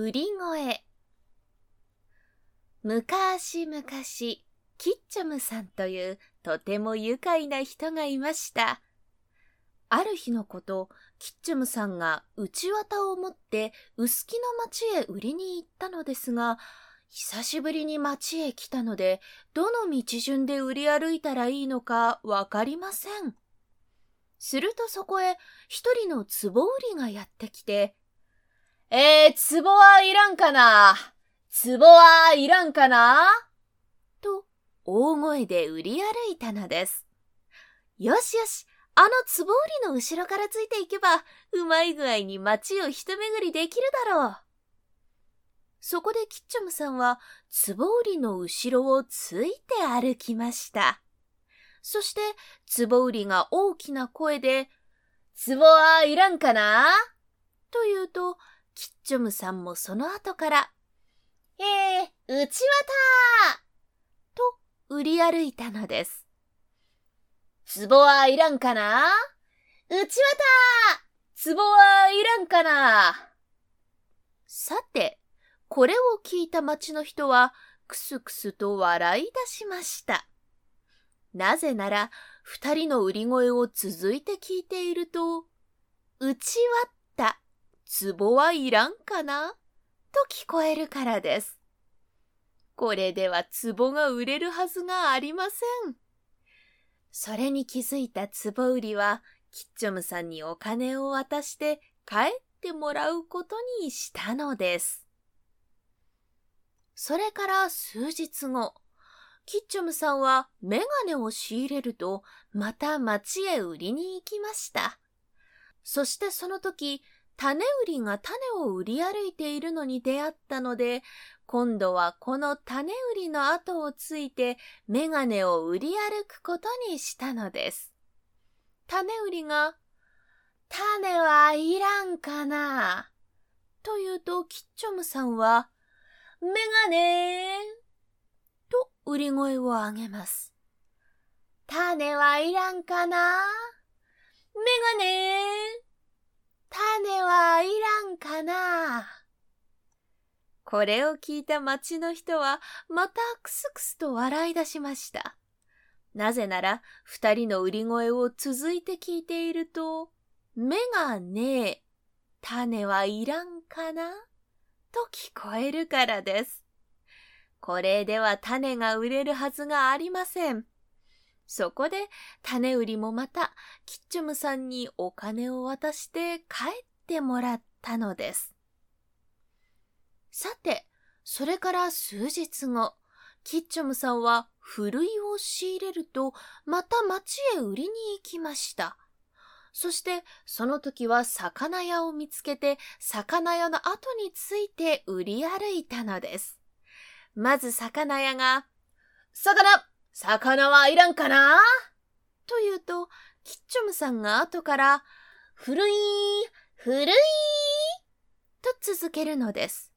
売り声。昔々キッチョムさんというとても愉快な人がいました。ある日のことキッチョムさんが内綿を持って臼杵の町へ売りに行ったのですが久しぶりに町へ来たのでどの道順で売り歩いたらいいのかわかりません。するとそこへ一人の壺売りがやってきてえー、壺はいらんかな？壺はいらんかな？と大声で売り歩いたのです。よしよし、あの壺売りの後ろからついていけば、うまい具合に街を一巡りできるだろう。そこでキッチョムさんは壺売りの後ろをついて歩きました。そして壺売りが大きな声で、壺はいらんかな？と言うと、キッチョムさんもその後から、えー、うちわたと売り歩いたのです。壺はいらんかなうちわた壺はいらんかな？さて、これを聞いた町の人は、くすくすと笑い出しました。なぜなら、二人の売り声を続いて聞いていると、うちわ壺はいらんかな？と聞こえるからです。これでは壺が売れるはずがありません。それに気づいた壺売りは、キッチョムさんにお金を渡して帰ってもらうことにしたのです。それから数日後、キッチョムさんはメガネを仕入れると、また町へ売りに行きました。そしてその時、種売りが種を売り歩いているのに出会ったので、今度はこの種売りの後をついてメガネを売り歩くことにしたのです。種売りが、種はいらんかなと言うと、キッチョムさんは、メガネと売り声を上げます。種はいらんかなメガネ種はいらんかなこれを聞いた町の人はまたクスクスと笑い出しました。なぜなら二人の売り声を続いて聞いていると、目がねえ、種はいらんかなと聞こえるからです。これでは種が売れるはずがありません。そこで種売りもまたキッチョムさんにお金を渡して帰ってもらったのです。さて、それから数日後、キッチョムさんはふるいを仕入れると、また町へ売りに行きました。そして、その時は魚屋を見つけて、魚屋の後について売り歩いたのです。まず魚屋が、魚魚はいらんかな？と言うと、キッチョムさんが後から、古い、古いと続けるのです。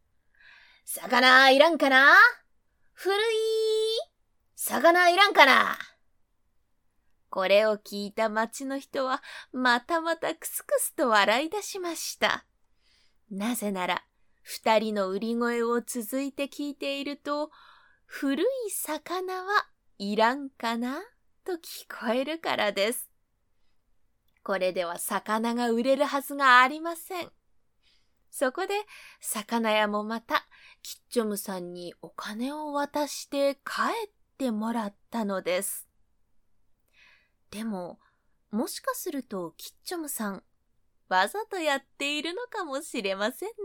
魚いらんかな？古い、魚いらんかな？これを聞いた町の人は、またまたクスクスと笑い出しました。なぜなら、二人の売り声を続いて聞いていると、古い魚はいらんかな？と聞こえるからです。これでは魚が売れるはずがありません。そこで魚屋もまたキッチョムさんにお金を渡して帰ってもらったのです。でも、もしかするとキッチョムさん、わざとやっているのかもしれませんね。